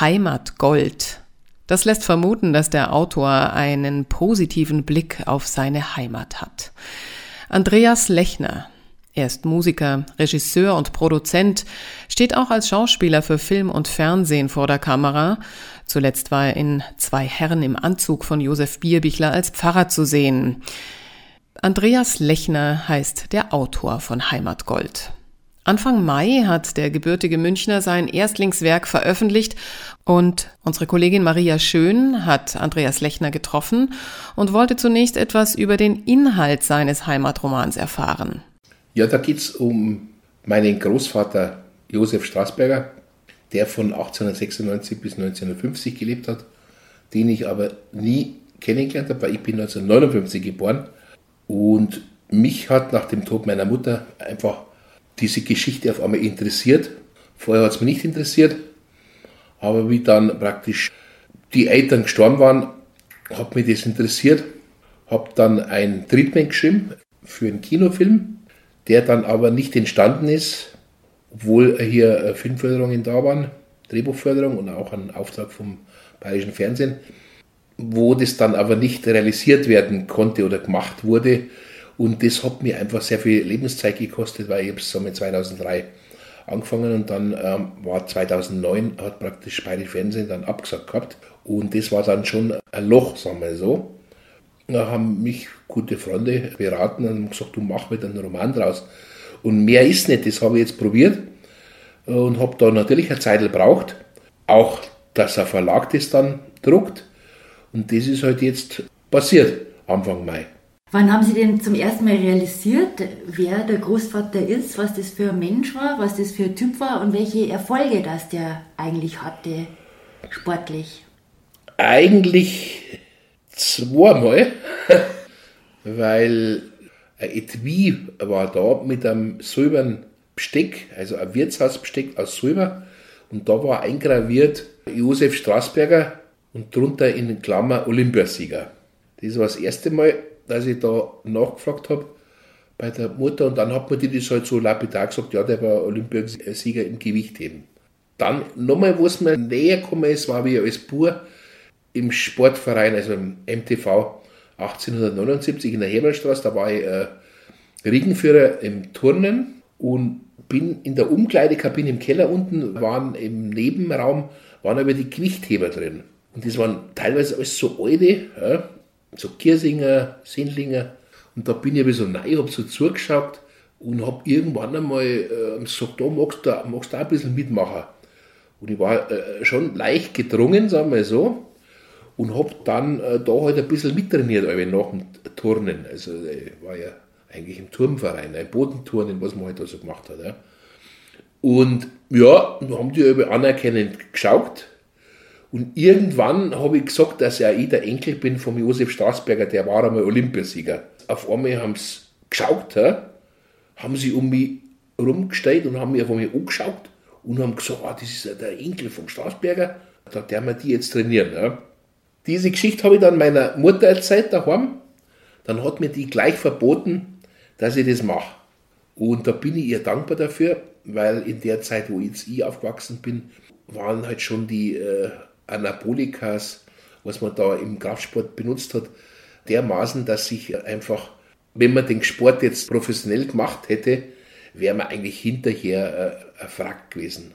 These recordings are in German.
Heimatgold. Das lässt vermuten, dass der Autor einen positiven Blick auf seine Heimat hat. Andreas Lechner, er ist Musiker, Regisseur und Produzent, steht auch als Schauspieler für Film und Fernsehen vor der Kamera. Zuletzt war er in Zwei Herren im Anzug von Josef Bierbichler als Pfarrer zu sehen. Andreas Lechner heißt der Autor von Heimatgold. Anfang Mai hat der gebürtige Münchner sein Erstlingswerk veröffentlicht und unsere Kollegin Maria Schön hat Andreas Lechner getroffen und wollte zunächst etwas über den Inhalt seines Heimatromans erfahren. Ja, da geht es um meinen Großvater Josef Straßberger, der von 1896 bis 1950 gelebt hat, den ich aber nie kennengelernt habe, weil ich bin 1959 geboren und mich hat nach dem Tod meiner Mutter einfach diese Geschichte auf einmal interessiert. Vorher hat es mich nicht interessiert, aber wie dann praktisch die Eltern gestorben waren, hat mich das interessiert. Habe dann ein Treatment geschrieben für einen Kinofilm, der dann aber nicht entstanden ist, obwohl hier Filmförderungen da waren, Drehbuchförderung und auch ein Auftrag vom Bayerischen Fernsehen, wo das dann aber nicht realisiert werden konnte oder gemacht wurde, und das hat mir einfach sehr viel Lebenszeit gekostet, weil ich habe es so mit 2003 angefangen und dann ähm, war 2009, hat praktisch beide Fernsehen dann abgesagt gehabt. Und das war dann schon ein Loch, sagen wir so. Da haben mich gute Freunde beraten und gesagt, du mach mit einem Roman draus. Und mehr ist nicht, das habe ich jetzt probiert und habe da natürlich eine Zeit gebraucht. Auch, dass ein Verlag das dann druckt. Und das ist halt jetzt passiert, Anfang Mai. Wann haben Sie denn zum ersten Mal realisiert, wer der Großvater ist, was das für ein Mensch war, was das für ein Typ war und welche Erfolge das der eigentlich hatte, sportlich? Eigentlich zweimal, weil ein Etui war da mit einem silbernen Besteck, also ein Wirtshausbesteck aus Silber und da war eingraviert Josef Straßberger und drunter in Klammer Olympiasieger. Das war das erste Mal dass ich da nachgefragt habe bei der Mutter und dann hat mir die das halt so lapidar gesagt, ja, der war Olympiasieger im Gewichtheben. Dann nochmal, wo es mir näher gekommen ist, war wie als Bur im Sportverein, also im MTV 1879 in der Heberstraße, da war ich äh, Riegenführer im Turnen und bin in der Umkleidekabine im Keller unten, waren im Nebenraum, waren aber die Gewichtheber drin. Und das waren teilweise alles so alte, ja, so Kirsinger, Sindlinger. Und da bin ich ein so neu, habe so zugeschaut und habe irgendwann einmal äh, gesagt, da magst du, magst du auch ein bisschen mitmachen. Und ich war äh, schon leicht gedrungen, sagen wir so, und habe dann äh, da halt ein bisschen mittrainiert, nach dem Turnen. Also ich war ja eigentlich im Turmverein, ein Bodenturnen, was man halt da so gemacht hat. Ja. Und ja, haben die über anerkennend geschaut und irgendwann habe ich gesagt, dass ich der Enkel bin von Josef Straßberger, der war einmal Olympiasieger. Auf einmal haben sie geschaut, haben sie um mich rumgestellt und haben mich auf einmal angeschaut und haben gesagt, ah, das ist ja der Enkel von Straßberger, da der wir die jetzt trainieren. Diese Geschichte habe ich dann meiner Mutter erzählt daheim. Dann hat mir die gleich verboten, dass ich das mache. Und da bin ich ihr dankbar dafür, weil in der Zeit, wo jetzt ich aufgewachsen bin, waren halt schon die äh, Anabolikas, was man da im Kraftsport benutzt hat, dermaßen, dass sich einfach, wenn man den Sport jetzt professionell gemacht hätte, wäre man eigentlich hinterher äh, Frack gewesen.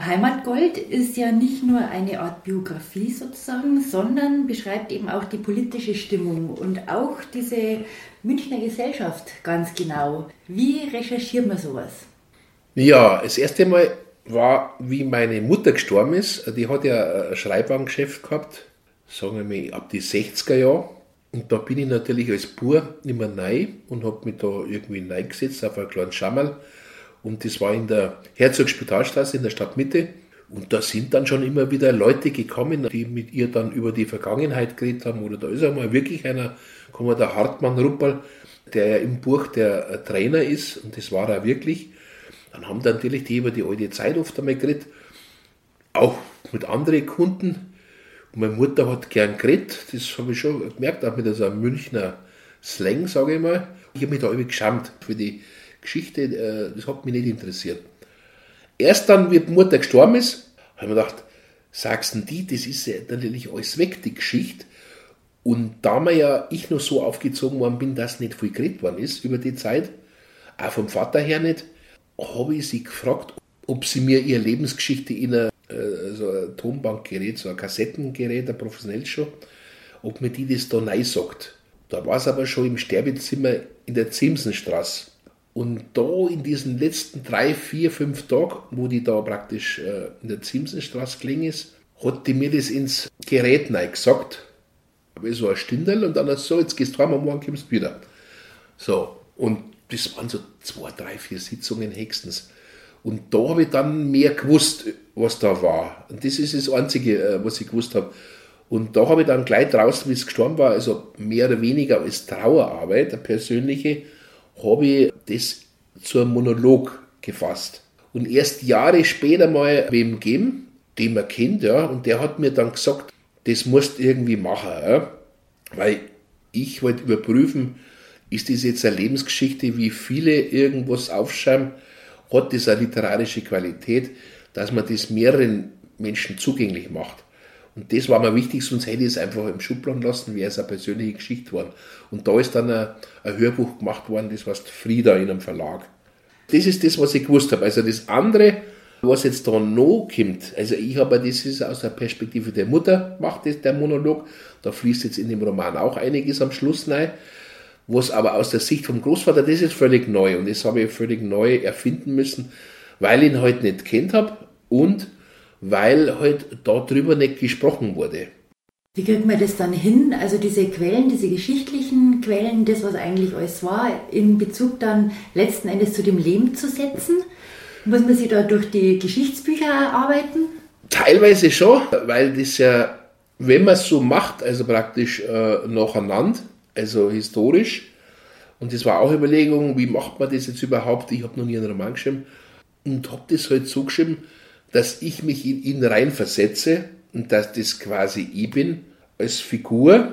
Heimatgold ist ja nicht nur eine Art Biografie sozusagen, sondern beschreibt eben auch die politische Stimmung und auch diese Münchner Gesellschaft ganz genau. Wie recherchiert man sowas? Ja, das erste Mal war, wie meine Mutter gestorben ist. Die hat ja ein Schreibwarengeschäft gehabt, sagen wir mal ab die 60er Jahre. Und da bin ich natürlich als Bur immer neu und habe mich da irgendwie gesetzt auf einen kleinen Schammerl. Und das war in der Herzogspitalstraße in der Stadtmitte. Und da sind dann schon immer wieder Leute gekommen, die mit ihr dann über die Vergangenheit geredet haben. Oder da ist einmal wirklich einer, kommt der Hartmann Ruppel, der ja im Buch der Trainer ist. Und das war er wirklich. Dann haben dann natürlich die über die alte Zeit oft einmal geredet, auch mit anderen Kunden. Und meine Mutter hat gern geredet, das habe ich schon gemerkt, auch mit so einem Münchner Slang, sage ich mal. Ich habe mich da irgendwie geschämt für die Geschichte, äh, das hat mich nicht interessiert. Erst dann, wie die Mutter gestorben ist, habe ich mir gedacht, sagst du die, das ist ja natürlich alles weg, die Geschichte. Und da mir ja ich noch so aufgezogen worden bin, dass nicht viel geredet worden ist über die Zeit, auch vom Vater her nicht, habe ich sie gefragt, ob sie mir ihre Lebensgeschichte in ein, äh, so ein Tonbankgerät, so ein Kassettengerät, ein professionell schon, ob mir die das da neu sagt. Da war es aber schon im Sterbezimmer in der Zimsenstraße. Und da in diesen letzten drei, vier, fünf Tagen, wo die da praktisch äh, in der Zimsenstraße gelegen ist, hat die mir das ins Gerät neu gesagt. Ich so ein Stindel und dann so, jetzt gehst du heim, und morgen kommst du wieder. So, und das waren so zwei, drei, vier Sitzungen höchstens. Und da habe ich dann mehr gewusst, was da war. Und das ist das Einzige, äh, was ich gewusst habe. Und da habe ich dann gleich draußen, wie es gestorben war, also mehr oder weniger als Trauerarbeit, eine persönliche, habe ich das zu einem Monolog gefasst. Und erst Jahre später mal wem gegeben, den man kennt, ja, und der hat mir dann gesagt, das musst du irgendwie machen, ja, weil ich wollte überprüfen, ist das jetzt eine Lebensgeschichte, wie viele irgendwas aufschreiben, hat das eine literarische Qualität, dass man das mehreren Menschen zugänglich macht. Und das war mir wichtig, sonst hätte ich es einfach im Schubladen lassen, wäre es eine persönliche Geschichte geworden. Und da ist dann ein, ein Hörbuch gemacht worden, das heißt Frieda in einem Verlag. Das ist das, was ich gewusst habe. Also das andere, was jetzt da noch kommt, also ich habe das ist aus der Perspektive der Mutter macht das, der Monolog, da fließt jetzt in dem Roman auch einiges am Schluss rein. Was aber aus der Sicht vom Großvater, das ist völlig neu und das habe ich völlig neu erfinden müssen, weil ich ihn heute halt nicht kennt habe und weil halt darüber nicht gesprochen wurde. Wie kriegt man das dann hin? Also diese Quellen, diese geschichtlichen Quellen, das, was eigentlich alles war, in Bezug dann letzten Endes zu dem Leben zu setzen? Muss man sich da durch die Geschichtsbücher arbeiten? Teilweise schon, weil das ja, wenn man es so macht, also praktisch äh, nacheinander, also historisch, und das war auch Überlegung, wie macht man das jetzt überhaupt? Ich habe noch nie einen Roman geschrieben und habe das halt so geschrieben, dass ich mich in ihn reinversetze und dass das quasi ich bin als Figur.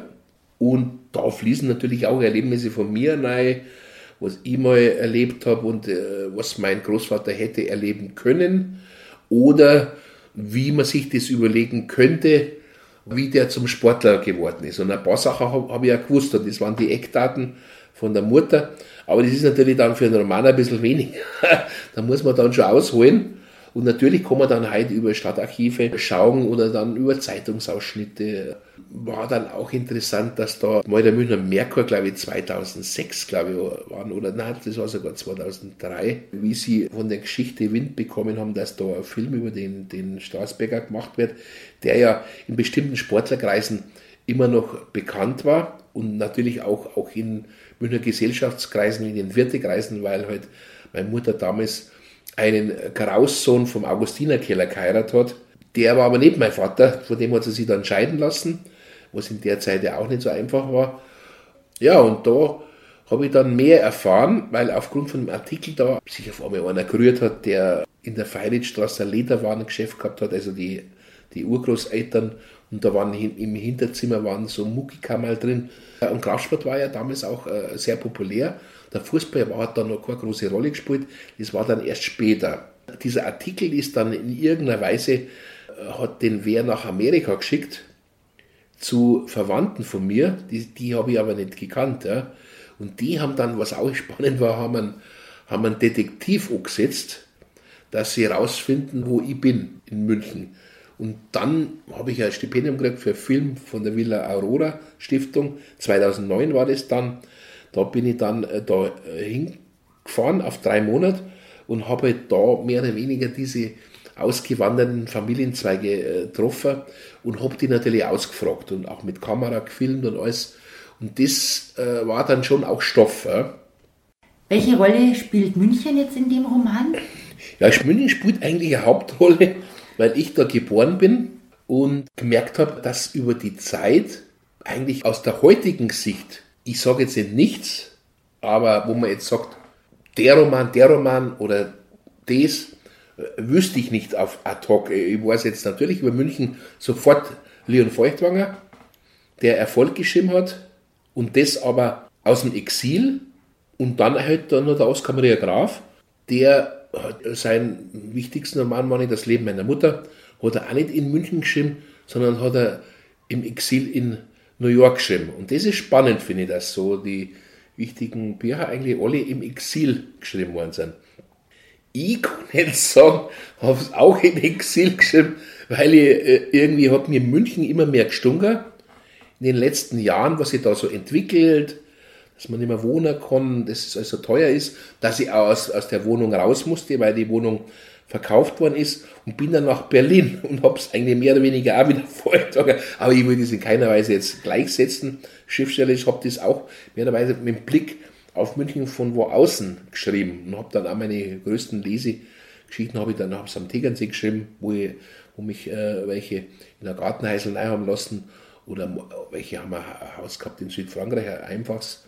Und da fließen natürlich auch Erlebnisse von mir rein, was ich mal erlebt habe und äh, was mein Großvater hätte erleben können. Oder wie man sich das überlegen könnte, wie der zum Sportler geworden ist. Und ein paar Sachen habe hab ich ja gewusst, und das waren die Eckdaten von der Mutter. Aber das ist natürlich dann für einen Roman ein bisschen wenig. da muss man dann schon ausholen. Und natürlich kann man dann heute über Stadtarchive schauen oder dann über Zeitungsausschnitte. War dann auch interessant, dass da mal der Münchner Merkur, glaube ich, 2006, glaube ich, waren, oder nein, das war sogar 2003, wie sie von der Geschichte Wind bekommen haben, dass da ein Film über den, den Straßberger gemacht wird, der ja in bestimmten Sportlerkreisen immer noch bekannt war und natürlich auch, auch in Münchner Gesellschaftskreisen, in den Wirtekreisen, weil halt meine Mutter damals einen Graussohn vom Augustinerkeller geheiratet hat. Der war aber nicht mein Vater, von dem hat sie sich dann scheiden lassen, was in der Zeit ja auch nicht so einfach war. Ja, und da habe ich dann mehr erfahren, weil aufgrund von dem Artikel da sich auf einmal einer gerührt hat, der in der Feilitzstraße ein Lederwarengeschäft gehabt hat, also die, die Urgroßeltern, und da waren im Hinterzimmer waren so Muckikammer drin. Und Kraftsport war ja damals auch äh, sehr populär. Der Fußball hat dann noch keine große Rolle gespielt, das war dann erst später. Dieser Artikel ist dann in irgendeiner Weise, äh, hat den wer nach Amerika geschickt, zu Verwandten von mir, die, die habe ich aber nicht gekannt. Ja. Und die haben dann, was auch spannend war, haben einen, haben einen Detektiv angesetzt, dass sie herausfinden, wo ich bin in München. Und dann habe ich ein Stipendium gekriegt für Film von der Villa Aurora Stiftung. 2009 war das dann. Da bin ich dann äh, da äh, hingefahren auf drei Monate und habe halt da mehr oder weniger diese ausgewanderten Familienzweige äh, getroffen und habe die natürlich ausgefragt und auch mit Kamera gefilmt und alles. Und das war dann schon auch Stoff. Welche Rolle spielt München jetzt in dem Roman? Ja, München spielt eigentlich eine Hauptrolle, weil ich da geboren bin und gemerkt habe, dass über die Zeit eigentlich aus der heutigen Sicht ich sage jetzt nicht nichts, aber wo man jetzt sagt, der Roman, der Roman oder das, äh, wüsste ich nicht auf ad hoc. Ich weiß jetzt natürlich über München sofort Leon Feuchtwanger, der Erfolg geschrieben hat und das aber aus dem Exil und dann halt dann noch der Oskar Maria Graf, der sein wichtigsten Roman war das Leben meiner Mutter, hat er auch nicht in München geschrieben, sondern hat er im Exil in New York geschrieben. Und das ist spannend, finde ich, dass so die wichtigen Bücher eigentlich alle im Exil geschrieben worden sind. Ich kann nicht sagen, habe es auch im Exil geschrieben, weil ich äh, irgendwie hat mir München immer mehr gestunken. In den letzten Jahren, was sich da so entwickelt, dass man nicht mehr wohnen kann, dass es also teuer ist, dass ich aus, aus der Wohnung raus musste, weil die Wohnung verkauft worden ist und bin dann nach Berlin und habe es eigentlich mehr oder weniger auch wieder vorgetragen. Aber ich will das in keiner Weise jetzt gleichsetzen. Schriftstellerisch habe das auch mehr oder weniger mit dem Blick auf München von wo außen geschrieben und habe dann auch meine größten Lesegeschichten habe ich dann hab's am Tegernsee geschrieben, wo, ich, wo mich äh, welche in der Gartenheisel haben lassen oder welche haben ein Haus gehabt in Südfrankreich, ein einfaches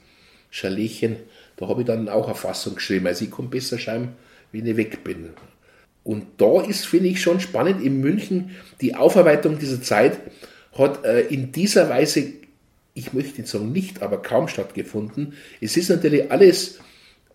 Chaletchen. Da habe ich dann auch eine Fassung geschrieben. Also ich komme besser schreiben, wenn ich weg bin. Und da ist, finde ich, schon spannend, in München die Aufarbeitung dieser Zeit hat äh, in dieser Weise, ich möchte sagen nicht, aber kaum stattgefunden. Es ist natürlich alles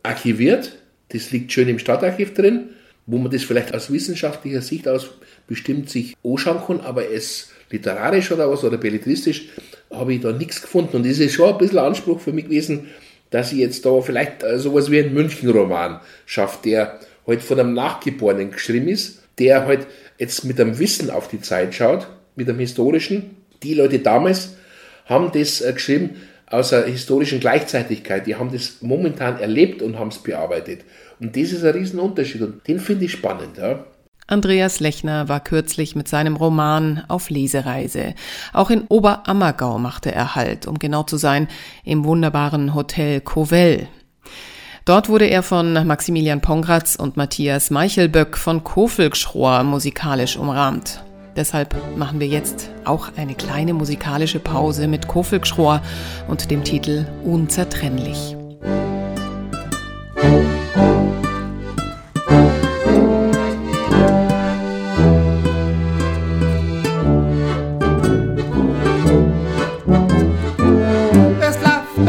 archiviert, das liegt schön im Stadtarchiv drin, wo man das vielleicht aus wissenschaftlicher Sicht aus bestimmt sich anschauen kann, aber es literarisch oder was oder belletristisch habe ich da nichts gefunden. Und das ist schon ein bisschen Anspruch für mich gewesen, dass ich jetzt da vielleicht äh, sowas wie einen München-Roman schaffe, der halt von einem Nachgeborenen geschrieben ist, der halt jetzt mit einem Wissen auf die Zeit schaut, mit einem historischen. Die Leute damals haben das äh, geschrieben aus einer historischen Gleichzeitigkeit. Die haben das momentan erlebt und haben es bearbeitet. Und das ist ein Riesenunterschied und den finde ich spannend. Ja. Andreas Lechner war kürzlich mit seinem Roman auf Lesereise. Auch in Oberammergau machte er Halt, um genau zu sein, im wunderbaren Hotel Covell. Dort wurde er von Maximilian Pongratz und Matthias Meichelböck von Kofelgschrohr musikalisch umrahmt. Deshalb machen wir jetzt auch eine kleine musikalische Pause mit Kofelgschrohr und dem Titel Unzertrennlich.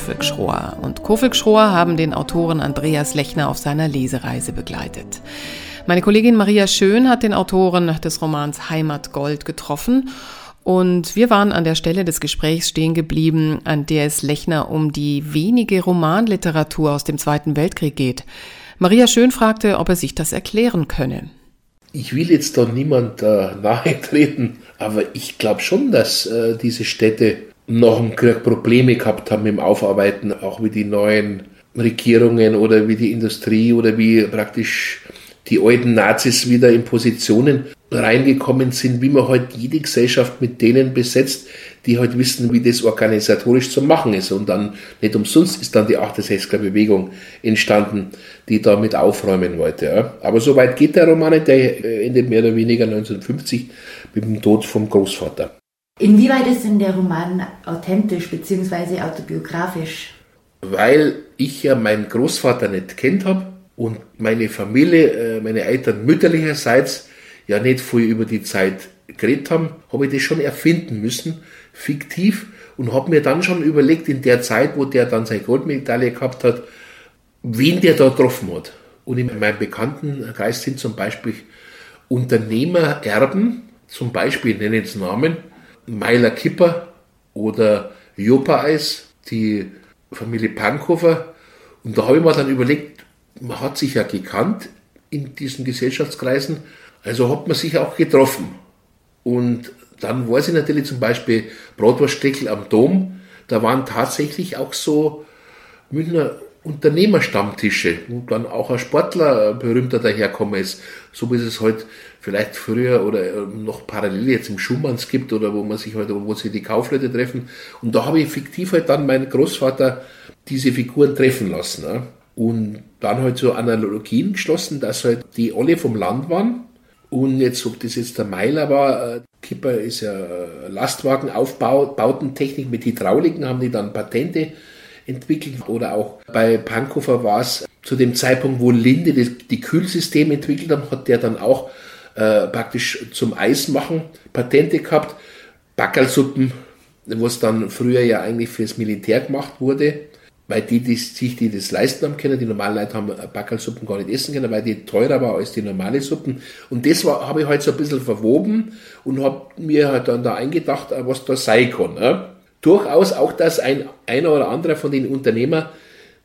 Kofik Schroer. Und Kofik Schroer haben den Autoren Andreas Lechner auf seiner Lesereise begleitet. Meine Kollegin Maria Schön hat den Autoren des Romans Heimat Gold getroffen und wir waren an der Stelle des Gesprächs stehen geblieben, an der es Lechner um die wenige Romanliteratur aus dem Zweiten Weltkrieg geht. Maria Schön fragte, ob er sich das erklären könne. Ich will jetzt da niemand äh, nahe treten, aber ich glaube schon, dass äh, diese Städte Krieg Probleme gehabt haben im Aufarbeiten, auch wie die neuen Regierungen oder wie die Industrie oder wie praktisch die alten Nazis wieder in Positionen reingekommen sind, wie man halt jede Gesellschaft mit denen besetzt, die halt wissen, wie das organisatorisch zu machen ist. Und dann nicht umsonst ist dann die 68er Bewegung entstanden, die damit aufräumen wollte. Aber so weit geht der Roman der endet mehr oder weniger 1950 mit dem Tod vom Großvater. Inwieweit ist denn der Roman authentisch bzw. autobiografisch? Weil ich ja meinen Großvater nicht kennt habe und meine Familie, äh, meine Eltern mütterlicherseits ja nicht viel über die Zeit geredet haben, habe ich das schon erfinden müssen, fiktiv, und habe mir dann schon überlegt, in der Zeit, wo der dann seine Goldmedaille gehabt hat, wen der da getroffen hat. Und in meinem Bekanntenkreis sind zum Beispiel Unternehmer, Erben, zum Beispiel, ich nenne jetzt Namen, Meiler Kipper oder Jopa Eis, die Familie Pankhofer. Und da habe ich mir dann überlegt, man hat sich ja gekannt in diesen Gesellschaftskreisen, also hat man sich auch getroffen. Und dann weiß ich natürlich zum Beispiel Bratwurststeckel am Dom, da waren tatsächlich auch so Münchner Unternehmerstammtische, wo dann auch ein Sportler berühmter daherkommen ist, so wie es halt vielleicht früher oder ähm, noch parallel jetzt im Schumanns gibt oder wo man sich halt, wo sich die Kaufleute treffen. Und da habe ich fiktiv halt dann meinen Großvater diese Figuren treffen lassen. Ne? Und dann halt so Analogien geschlossen, dass halt die alle vom Land waren Und jetzt, ob das jetzt der Meiler war, äh, Kipper ist ja äh, Lastwagenaufbautentechnik mit Hydrauliken, haben die dann Patente entwickelt. Oder auch bei Pankofer war es zu dem Zeitpunkt, wo Linde das, die Kühlsystem entwickelt hat, hat der dann auch äh, praktisch zum Eismachen Patente gehabt. Backerlsuppen, was dann früher ja eigentlich fürs Militär gemacht wurde weil die, die sich die das leisten haben können, die normalen Leute haben Backelsuppen gar nicht essen können, weil die teurer war als die normale Suppen. Und das habe ich halt so ein bisschen verwoben und habe mir halt dann da eingedacht, was da sein kann. Ne? Durchaus auch, dass ein einer oder andere von den Unternehmern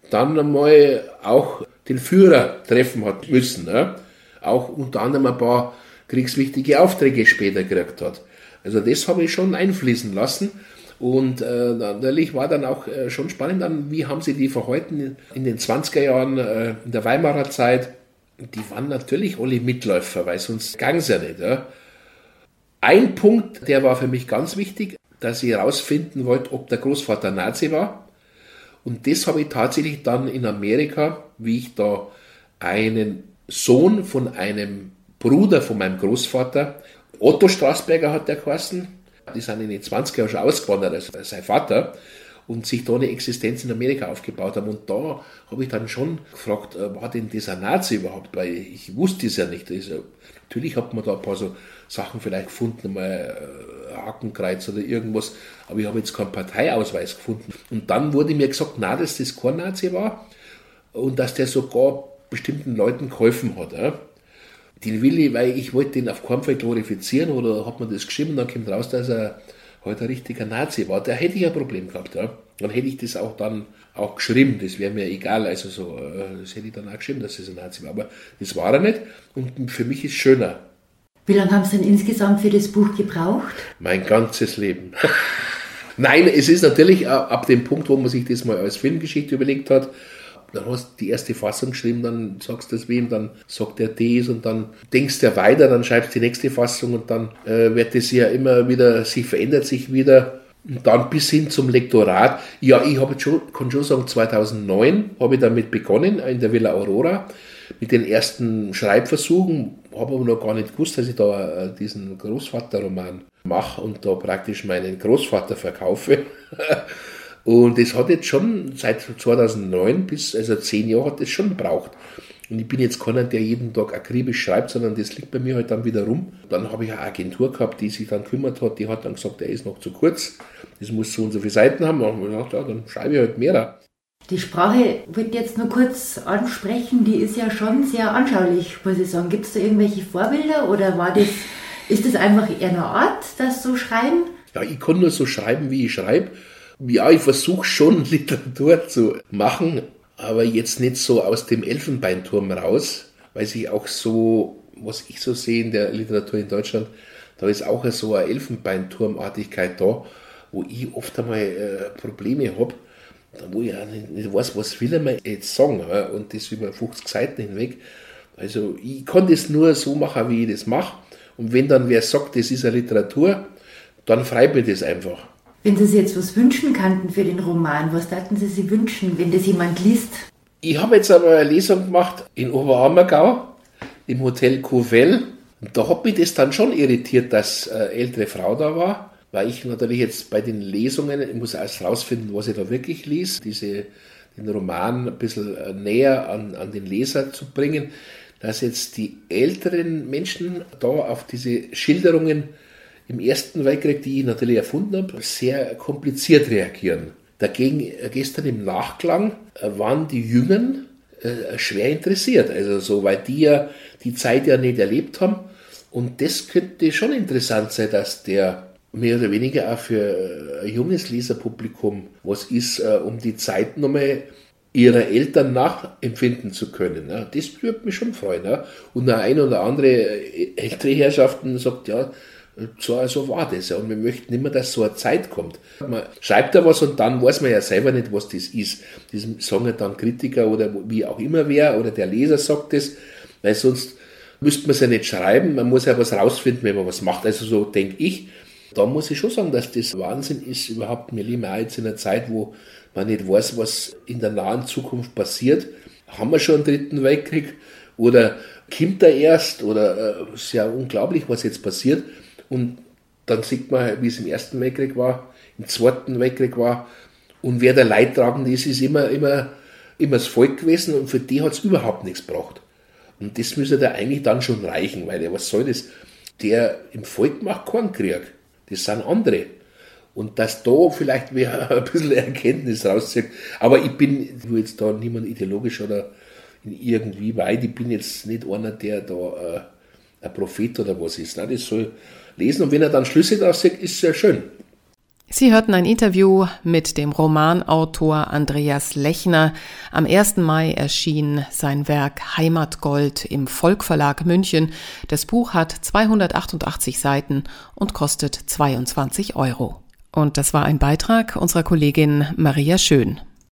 dann einmal auch den Führer treffen hat müssen. Ne? Auch unter anderem ein paar kriegswichtige Aufträge später gekriegt hat. Also das habe ich schon einfließen lassen. Und äh, natürlich war dann auch äh, schon spannend, dann, wie haben sie die verhalten in den 20er Jahren, äh, in der Weimarer Zeit. Die waren natürlich alle Mitläufer, weil sonst gang es ja nicht. Ja. Ein Punkt, der war für mich ganz wichtig, dass ich herausfinden wollte, ob der Großvater Nazi war. Und das habe ich tatsächlich dann in Amerika, wie ich da einen Sohn von einem Bruder von meinem Großvater, Otto Straßberger hat der geheißen, die sind in den 20er Jahren schon ausgewandert, also sein Vater, und sich da eine Existenz in Amerika aufgebaut haben. Und da habe ich dann schon gefragt, äh, war denn dieser Nazi überhaupt? Weil ich wusste es ja nicht. Also, natürlich hat man da ein paar so Sachen vielleicht gefunden, mal äh, Hakenkreuz oder irgendwas, aber ich habe jetzt keinen Parteiausweis gefunden. Und dann wurde mir gesagt, na, dass das kein Nazi war und dass der sogar bestimmten Leuten geholfen hat. Ja? den will ich, weil ich wollte den auf keinen Fall glorifizieren oder hat man das geschrieben dann kommt raus, dass er halt ein richtiger Nazi war. Da hätte ich ein Problem gehabt. Ja. Dann hätte ich das auch dann auch geschrieben, das wäre mir egal, also so, äh, das hätte ich dann auch geschrieben, dass es ein Nazi war. Aber das war er nicht und für mich ist es schöner. Wie lange haben Sie denn insgesamt für das Buch gebraucht? Mein ganzes Leben. Nein, es ist natürlich ab dem Punkt, wo man sich das mal als Filmgeschichte überlegt hat, dann hast du die erste Fassung geschrieben, dann sagst du es wem, dann sagt er das und dann denkst du ja weiter, dann schreibst du die nächste Fassung und dann äh, wird es ja immer wieder, sie verändert sich wieder. Und dann bis hin zum Lektorat. Ja, ich habe schon, kann schon sagen, 2009 habe ich damit begonnen in der Villa Aurora mit den ersten Schreibversuchen. Habe aber noch gar nicht gewusst, dass ich da äh, diesen Großvaterroman mache und da praktisch meinen Großvater verkaufe. Und das hat jetzt schon seit 2009 bis, also zehn Jahre hat das schon gebraucht. Und ich bin jetzt keiner, der jeden Tag akribisch schreibt, sondern das liegt bei mir halt dann wieder rum. Dann habe ich eine Agentur gehabt, die sich dann kümmert hat, die hat dann gesagt, der ist noch zu kurz, das muss so und so viele Seiten haben. Dann habe ich gedacht, ja, dann schreibe ich halt mehr. Die Sprache wird jetzt nur kurz ansprechen, die ist ja schon sehr anschaulich, muss ich sagen. Gibt es da irgendwelche Vorbilder oder war das, ist das einfach eher eine Art, das so schreiben? Ja, ich kann nur so schreiben, wie ich schreibe. Ja, ich versuche schon Literatur zu machen, aber jetzt nicht so aus dem Elfenbeinturm raus, weil sich auch so, was ich so sehe in der Literatur in Deutschland, da ist auch so eine Elfenbeinturmartigkeit da, wo ich oft einmal äh, Probleme habe, wo ich auch nicht, weiß, was will er mir jetzt sagen, und das über 50 Seiten hinweg. Also ich kann das nur so machen, wie ich das mache. Und wenn dann wer sagt, das ist eine Literatur, dann freut mich das einfach. Wenn Sie sich jetzt was wünschen könnten für den Roman, was dachten Sie sich wünschen, wenn das jemand liest? Ich habe jetzt aber eine Lesung gemacht in Oberammergau im Hotel Couvel. Und da hat mich das dann schon irritiert, dass eine ältere Frau da war, weil ich natürlich jetzt bei den Lesungen, ich muss erst rausfinden, was ich da wirklich liest, diese, den Roman ein bisschen äh, näher an, an den Leser zu bringen, dass jetzt die älteren Menschen da auf diese Schilderungen im Ersten Weltkrieg, die ich natürlich erfunden habe, sehr kompliziert reagieren. Dagegen äh, gestern im Nachklang äh, waren die Jüngeren äh, schwer interessiert, also so, weil die ja die Zeit ja nicht erlebt haben. Und das könnte schon interessant sein, dass der mehr oder weniger auch für ein junges Leserpublikum was ist, um die Zeit nochmal ihrer Eltern nachempfinden zu können. Das würde mich schon freuen. Und der ein oder andere ältere Herrschaften sagt, ja, so also war das. Und wir möchten immer, dass so eine Zeit kommt. Man schreibt da was und dann weiß man ja selber nicht, was das ist. Das sagen dann Kritiker oder wie auch immer wer oder der Leser sagt das, weil sonst müsste man es ja nicht schreiben. Man muss ja was rausfinden, wenn man was macht. Also so denke ich. Da muss ich schon sagen, dass das Wahnsinn ist überhaupt. Wir leben auch jetzt in einer Zeit, wo man nicht weiß, was in der nahen Zukunft passiert. Haben wir schon einen dritten Weltkrieg? Oder kommt er erst oder äh, ist ja unglaublich, was jetzt passiert. Und dann sieht man, wie es im Ersten Weltkrieg war, im Zweiten Weltkrieg war. Und wer der Leidtragende ist, ist immer, immer, immer das Volk gewesen und für die hat es überhaupt nichts gebracht. Und das müsste da eigentlich dann schon reichen, weil ja, was soll das? Der im Volk macht keinen Krieg. Das sind andere. Und dass da vielleicht wer ein bisschen Erkenntnis rauszieht. Aber ich bin, ich will jetzt da niemand ideologisch oder irgendwie weit, ich bin jetzt nicht einer, der da äh, ein Prophet oder was ist. Nein, das soll lesen und wenn er dann Schlüsse daraus sagt, ist sehr schön. Sie hörten ein Interview mit dem Romanautor Andreas Lechner. Am 1. Mai erschien sein Werk Heimatgold im Volkverlag München. Das Buch hat 288 Seiten und kostet 22 Euro. Und das war ein Beitrag unserer Kollegin Maria Schön.